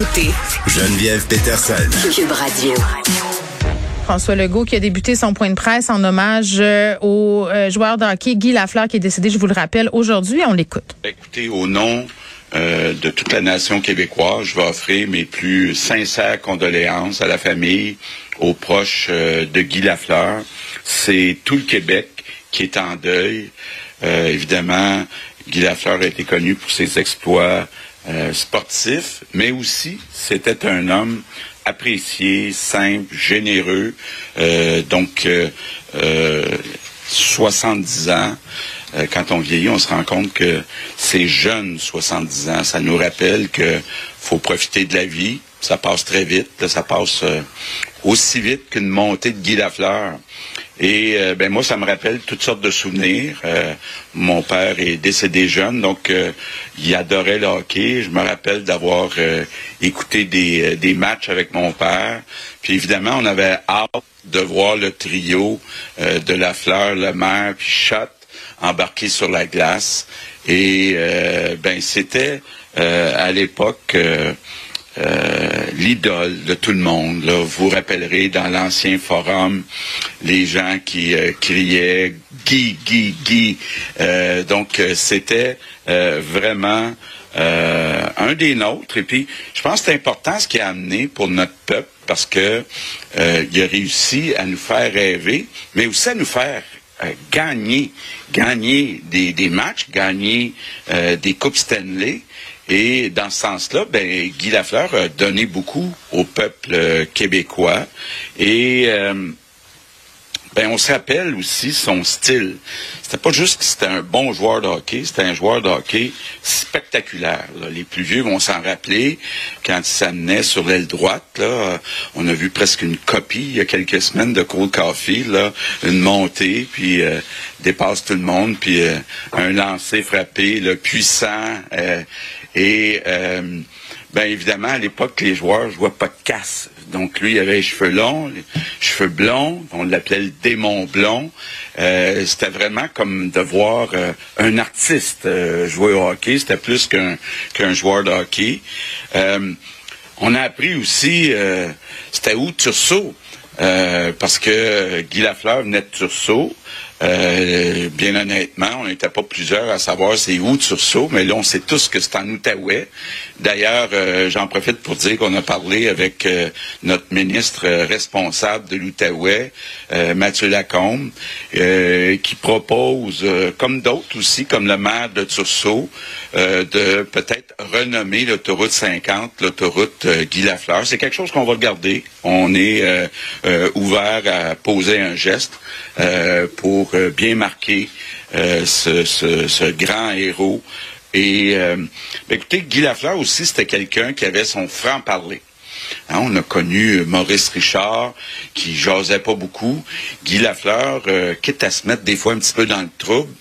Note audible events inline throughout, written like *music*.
Geneviève Peterson. Cube Radio. François Legault qui a débuté son point de presse en hommage euh, au euh, joueur de hockey Guy Lafleur qui est décédé, je vous le rappelle, aujourd'hui. On l'écoute. Écoutez, au nom euh, de toute la nation québécoise, je vais offrir mes plus sincères condoléances à la famille, aux proches de Guy Lafleur. C'est tout le Québec qui est en deuil. évidemment, Guy Lafleur a été connu pour ses exploits sportifs, mais aussi c'était un homme apprécié, simple, généreux. Euh, donc, euh, 70 euh, ans. Euh, quand on vieillit, on se rend compte que ces jeunes 70 ans, ça nous rappelle que faut profiter de la vie. Ça passe très vite. ça passe aussi vite qu'une montée de Guy Lafleur. Et euh, ben moi, ça me rappelle toutes sortes de souvenirs. Euh, mon père est décédé jeune, donc euh, il adorait le hockey. Je me rappelle d'avoir écouté des, des matchs avec mon père. Puis évidemment, on avait hâte de voir le trio de la fleur, le maire, puis Shot embarquer sur la glace. Et ben c'était à l'époque euh, l'idole de tout le monde. Là. Vous rappellerez dans l'ancien forum les gens qui euh, criaient Guy, Guy, Guy. Euh, donc c'était vraiment un des nôtres. Et puis je pense que c'est important ce qu'il a amené pour notre peuple parce que il a réussi à nous faire rêver, mais aussi à nous faire gagner, gagner des matchs, gagner des coupes Stanley. Et dans ce sens-là, ben, Guy Lafleur a donné beaucoup au peuple euh, québécois. Et euh, ben, on se rappelle aussi son style. C'était pas juste que c'était un bon joueur de hockey, c'était un joueur de hockey spectaculaire. Les plus vieux vont s'en rappeler quand il s'amenait sur l'aile droite. Là, on a vu presque une copie il y a quelques semaines de Cole Caulfield, là, une montée, puis euh, dépasse tout le monde, puis un lancer frappé, le puissant. Et euh, ben évidemment, à l'époque, les joueurs jouaient pas de casse. Donc lui, il avait les cheveux longs, les cheveux blonds, on l'appelait le démon blond. Euh, c'était vraiment comme de voir euh, un artiste jouer au hockey. C'était plus qu'un qu'un joueur de hockey. on a appris aussi, c'était où Tursault, parce que Guy Lafleur venait de Tursault. Euh, bien honnêtement, on n'était pas plusieurs à savoir c'est où Tursault, mais là, on sait tous que c'est en Outaouais. D'ailleurs, euh, j'en profite pour dire qu'on a parlé avec euh, notre ministre responsable de l'Outaouais, Mathieu Lacombe, qui propose, comme d'autres aussi, comme le maire de Tursault, de peut-être renommer l'autoroute 50, l'autoroute Guy Lafleur. C'est quelque chose qu'on va regarder. On est ouvert à poser un geste pour euh, bien marquer euh, ce, grand héros. Et euh, ben, écoutez, Guy Lafleur aussi, c'était quelqu'un qui avait son franc-parler. Hein, on a connu Maurice Richard, qui jasait pas beaucoup. Guy Lafleur, quitte à se mettre des fois un petit peu dans le trouble,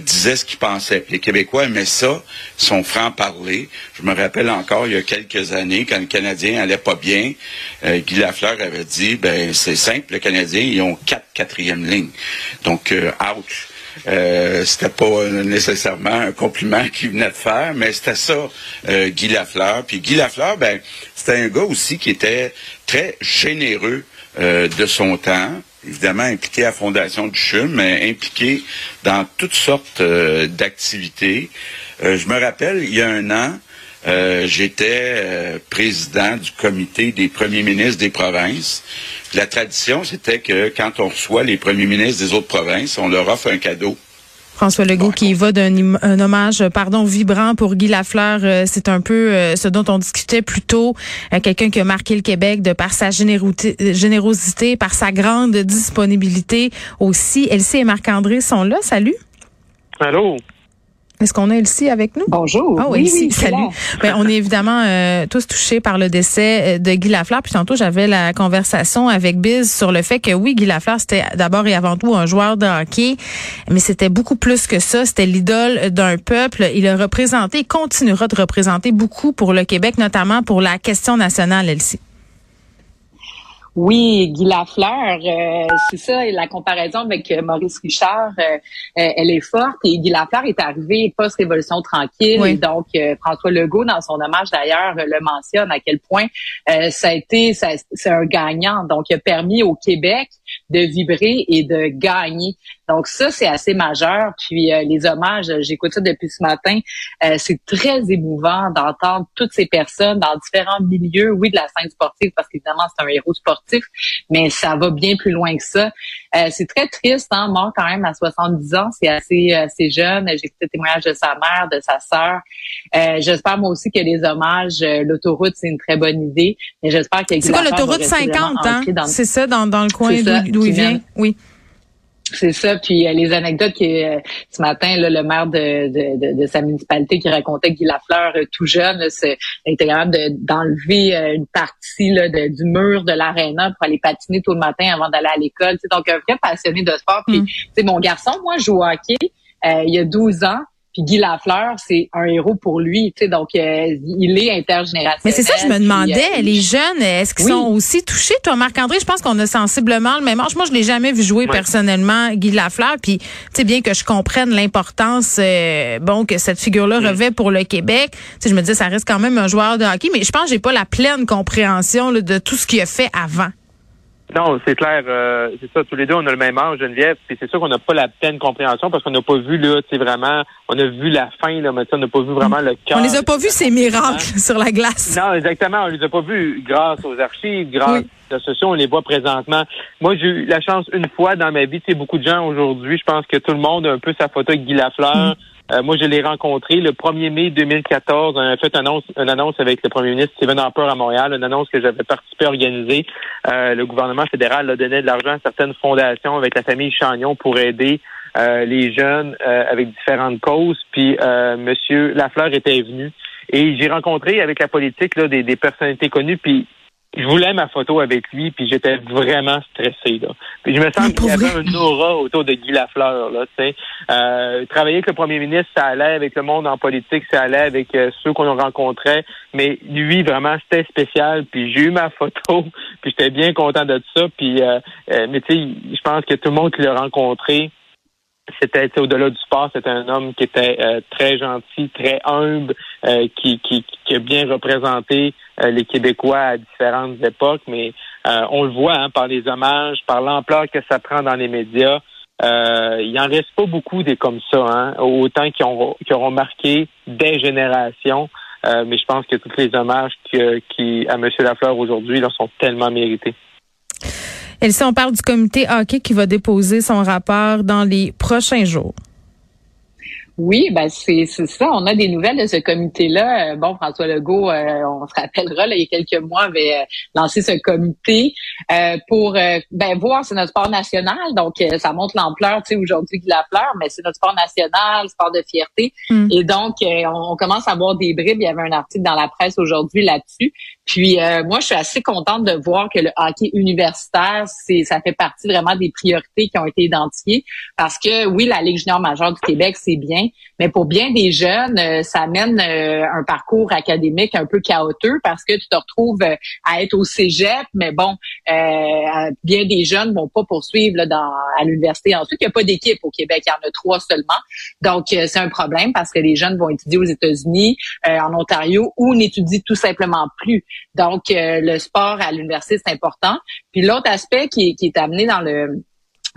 disait ce qu'il pensait. Les Québécois aimaient ça, son franc-parler. Je me rappelle encore, il y a quelques années, quand le Canadien allait pas bien, Guy Lafleur avait dit, ben c'est simple, les Canadiens, ils ont quatre quatrième lignes. Donc, euh, ouch. Euh, c'était pas nécessairement un compliment qu'il venait de faire, mais c'était ça, euh, Guy Lafleur. Puis Guy Lafleur, ben, c'était un gars aussi qui était très généreux euh, de son temps, évidemment impliqué à la Fondation du CHUM, mais impliqué dans toutes sortes d'activités. je me rappelle, il y a un an, euh, j'étais euh, président du comité des premiers ministres des provinces. La tradition, c'était que quand on reçoit les premiers ministres des autres provinces, on leur offre un cadeau. François Legault qui va d'un hommage pardon vibrant pour Guy Lafleur, euh, c'est un peu ce dont on discutait plus tôt, quelqu'un qui a marqué le Québec de par sa générosité, par sa grande disponibilité aussi. Elsie et Marc-André sont là, salut. Allô? Est-ce qu'on a Elsie avec nous? Bonjour. Ah oui, oui, salut. Ben, on est *laughs* évidemment euh, tous touchés par le décès euh, de Guy Lafleur. Puis tantôt, j'avais la conversation avec Biz sur le fait que oui, Guy Lafleur, c'était d'abord et avant tout un joueur de hockey, mais c'était beaucoup plus que ça. C'était l'idole d'un peuple. Il a représenté, continuera de représenter beaucoup pour le Québec, notamment pour la question nationale, Elsie. Oui, Guy Lafleur, euh, c'est ça, la comparaison avec euh, Maurice Richard, euh, elle est forte. Et Guy Lafleur est arrivé post-révolution tranquille. Et donc, François Legault, dans son hommage d'ailleurs, le mentionne à quel point ça a été, c'est un gagnant. Donc, il a permis au Québec de vibrer et de gagner. Donc ça, c'est assez majeur. Puis les hommages, j'écoute ça depuis ce matin. c'est très émouvant d'entendre toutes ces personnes dans différents milieux, oui, de la scène sportive, parce qu'évidemment, c'est un héros sportif mais ça va bien plus loin que ça. Euh, c'est très triste, hein, mort quand même à 70 ans, c'est assez, assez jeune. J'ai écouté le témoignage de sa mère, de sa sœur. Euh, j'espère moi aussi que les hommages, euh, l'autoroute, c'est une très bonne idée. Mais j'espère que C'est quoi l'autoroute 50, hein? C'est ça, dans, dans le coin d'où il vient? Oui. C'est ça. Puis euh, les anecdotes que euh, ce matin, là, le maire de, de, de, sa municipalité qui racontait que Guy Lafleur, euh, tout jeune, c'est était capable d'enlever une partie là, du mur de l'aréna pour aller patiner tout le matin avant d'aller à l'école. Donc un vrai passionné de sport. Puis mm. mon garçon, moi, je joue au hockey il y a 12 ans. Puis Guy Lafleur, c'est un héros pour lui, tu sais, donc euh, il est intergénérationnel. Mais c'est ça, je me demandais, euh, les jeunes, est-ce qu'ils sont aussi touchés? Toi, Marc-André, je pense qu'on a sensiblement le même âge. Moi, je l'ai jamais vu jouer personnellement, Guy Lafleur. Puis, tu sais, bien que je comprenne l'importance, euh, bon, que cette figure-là revêt pour le Québec. Tu sais, je me dis, ça reste quand même un joueur de hockey, mais je pense que j'ai pas la pleine compréhension de tout ce qu'il a fait avant. Non, c'est clair. Euh, c'est ça. Tous les deux, on a le même âge, Geneviève. Puis c'est sûr qu'on n'a pas la pleine compréhension parce qu'on n'a pas vu là, tu vraiment. On a vu la fin là, mais on n'a pas vu vraiment le cœur. On les a pas vus ces miracles *laughs* sur la glace. Non, exactement. On les a pas vus grâce aux archives, grâce aux sociaux. On les voit présentement. Moi, j'ai eu la chance une fois dans ma vie. Tu sais, beaucoup de gens aujourd'hui. Je pense que tout le monde a un peu sa photo avec Guy Lafleur. Mm. Euh, moi, je l'ai rencontré le 1er mai 2014. On a fait une annonce, une annonce avec le premier ministre Stephen Harper à Montréal, une annonce que j'avais participé à organiser. Euh, le gouvernement fédéral a donné de l'argent à certaines fondations avec la famille Chagnon pour aider euh, les jeunes avec différentes causes. Puis Monsieur Lafleur était venu. Et j'ai rencontré avec la politique là, des, des personnalités connues, puis je voulais ma photo avec lui, puis j'étais vraiment stressé. Là. Puis je me sens qu'il y avait un aura autour de Guy Lafleur. Là, euh, travailler avec le premier ministre, ça allait avec le monde en politique, ça allait avec euh, ceux qu'on rencontrait. Mais lui, vraiment, c'était spécial. Puis j'ai eu ma photo, *laughs* puis j'étais bien content de ça. Puis, euh, euh mais tu sais, je pense que tout le monde qui l'a rencontré, c'était au-delà du sport, c'était un homme qui était euh, très gentil, très humble, euh, qui, qui, qui, a bien représenté euh, les Québécois à différentes époques, mais on le voit hein, par les hommages, par l'ampleur que ça prend dans les médias. il en reste pas beaucoup des comme ça, hein, autant qui, ont, qui auront marqué des générations. mais je pense que tous les hommages qui, à M. Lafleur aujourd'hui sont tellement mérités. Elsie, on parle du comité hockey qui va déposer son rapport dans les prochains jours. Oui, ben c'est ça. On a des nouvelles de ce comité-là. Euh, bon, François Legault, euh, on se rappellera, là, il y a quelques mois, avait euh, lancé ce comité pour ben, voir c'est notre sport national. Donc, ça montre l'ampleur, tu sais, aujourd'hui de la fleur, mais c'est notre sport national, sport de fierté. Mm. Et donc, on, commence à voir des bribes. Il y avait un article dans la presse aujourd'hui là-dessus. Puis, moi, je suis assez contente de voir que le hockey universitaire, c'est ça fait partie vraiment des priorités qui ont été identifiées. Parce que, oui, la Ligue junior majeure du Québec, c'est bien, mais pour bien des jeunes, euh, ça amène euh, un parcours académique un peu chaotique parce que tu te retrouves euh, à être au cégep, mais bon, bien des jeunes vont pas poursuivre là, dans, à l'université. Ensuite, il n'y a pas d'équipe au Québec, il y en a trois seulement. Donc, c'est un problème parce que les jeunes vont étudier aux États-Unis, en Ontario, ou n'étudient tout simplement plus. Donc, le sport à l'université, c'est important. Puis l'autre aspect qui qui est amené dans le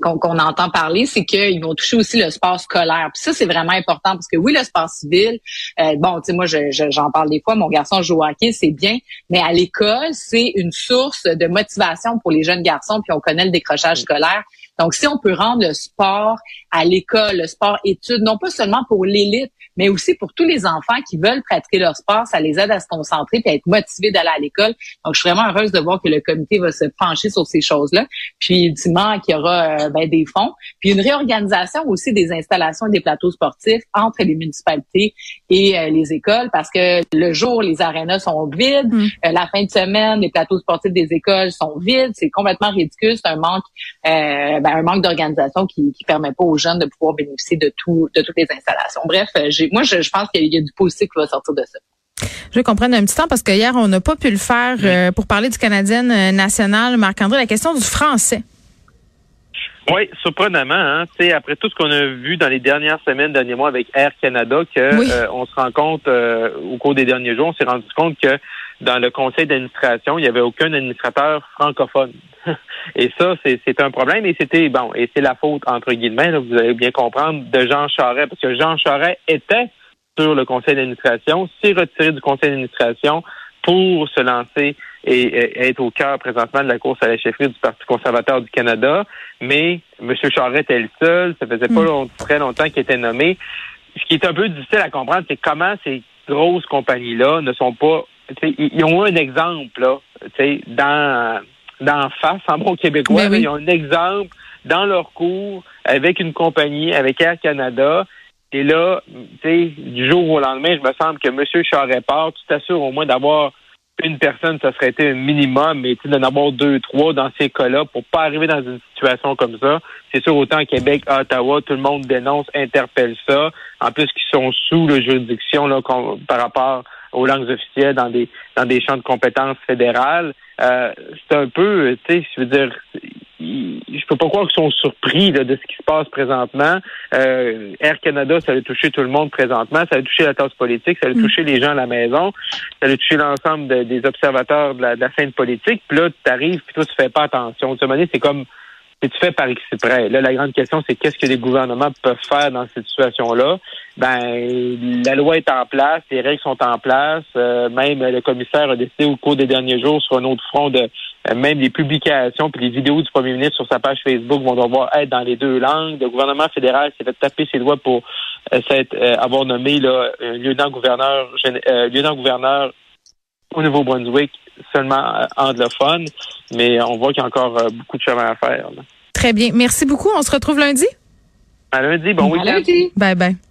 qu'on entend parler, c'est qu'ils vont toucher aussi le sport scolaire. Puis ça, c'est vraiment important parce que oui, le sport civil, euh, bon, tu sais, moi, j'en parle des fois, mon garçon joue au hockey, c'est bien, mais à l'école, c'est une source de motivation pour les jeunes garçons, puis on connaît le décrochage scolaire. Donc, si on peut rendre le sport à l'école, le sport études, non pas seulement pour l'élite, mais aussi pour tous les enfants qui veulent pratiquer leur sport, ça les aide à se concentrer et à être motivés d'aller à l'école. Donc, je suis vraiment heureuse de voir que le comité va se pencher sur ces choses-là. Puis, ultimement, qu'il y aura euh, ben, des fonds. Puis, une réorganisation aussi des installations et des plateaux sportifs entre les municipalités et euh, les écoles parce que le jour, les arénas sont vides. Mm. Euh, la fin de semaine, les plateaux sportifs des écoles sont vides. C'est complètement ridicule. C'est un manque, ben, un manque d'organisation qui, qui permet pas aux jeunes de pouvoir bénéficier de tout, de toutes les installations. Bref, j'ai moi, je, pense qu'il y a du positif qui va sortir de ça. Je vais comprendre un petit temps parce que hier, on n'a pas pu le faire euh, pour parler du Canadien national. Marc-André, la question du français. Oui, surprenamment, hein, après tout ce qu'on a vu dans les dernières semaines, derniers mois avec Air Canada, que euh, on se rend compte euh, au cours des derniers jours, on s'est rendu compte que dans le conseil d'administration, il n'y avait aucun administrateur francophone. *laughs* et ça, c'est un problème. Et c'était bon, et c'est la faute entre guillemets, vous allez bien comprendre, de Jean Charest, parce que Jean Charest était sur le conseil d'administration, s'est retiré du conseil d'administration pour se lancer et, être au cœur présentement de la course à la chefferie du Parti conservateur du Canada. Mais M. Charest est le seul. Ça faisait pas hmm. très longtemps qu'il était nommé. Ce qui est un peu difficile à comprendre, c'est comment ces grosses compagnies-là ne sont pas... Ils ont un exemple là, dans, dans face, en bon québécois. Ben ils ont un exemple dans leur cours avec une compagnie, avec Air Canada. Et là, tu sais, du jour au lendemain, je me semble que M. Charest part. Tu t'assures au moins d'avoir une personne, ça serait été un minimum, mais d'en avoir deux, trois dans ces cas-là pour pas arriver dans une situation comme ça. C'est sûr, autant Québec, Ottawa, tout le monde dénonce, interpelle ça. En plus, qu'ils sont sous la juridiction là, par rapport aux langues officielles dans des dans des champs de compétences fédérales. Euh, c'est un peu, tu sais, je veux dire, je peux pas croire qu'ils sont surpris de ce qui se passe présentement. Euh, Air Canada, ça a touché tout le monde présentement, ça a touché la tasse politique, ça a mm. touché les gens à la maison, ça a touché l'ensemble des observateurs de la, scène politique. Puis là, tu arrives, puis toi, tu fais pas attention. De cette c'est comme fais par exprès. Là, la grande question, c'est qu'est-ce que les gouvernements peuvent faire dans cette situation-là? Ben, la loi est en place, les règles sont en place. Euh, même le commissaire a décidé au cours des derniers jours sur un autre front de euh, même les publications puis les vidéos du premier ministre sur sa page Facebook vont devoir être dans les deux langues. Le gouvernement fédéral s'est fait taper ses doigts pour euh, avoir nommé là, un lieutenant-gouverneur lieutenant-gouverneur au Nouveau-Brunswick seulement anglophone, mais on voit qu'il y a encore beaucoup de chemin à faire. Très bien. Merci beaucoup. On se retrouve lundi. À lundi. Bon week-end. Bye bye.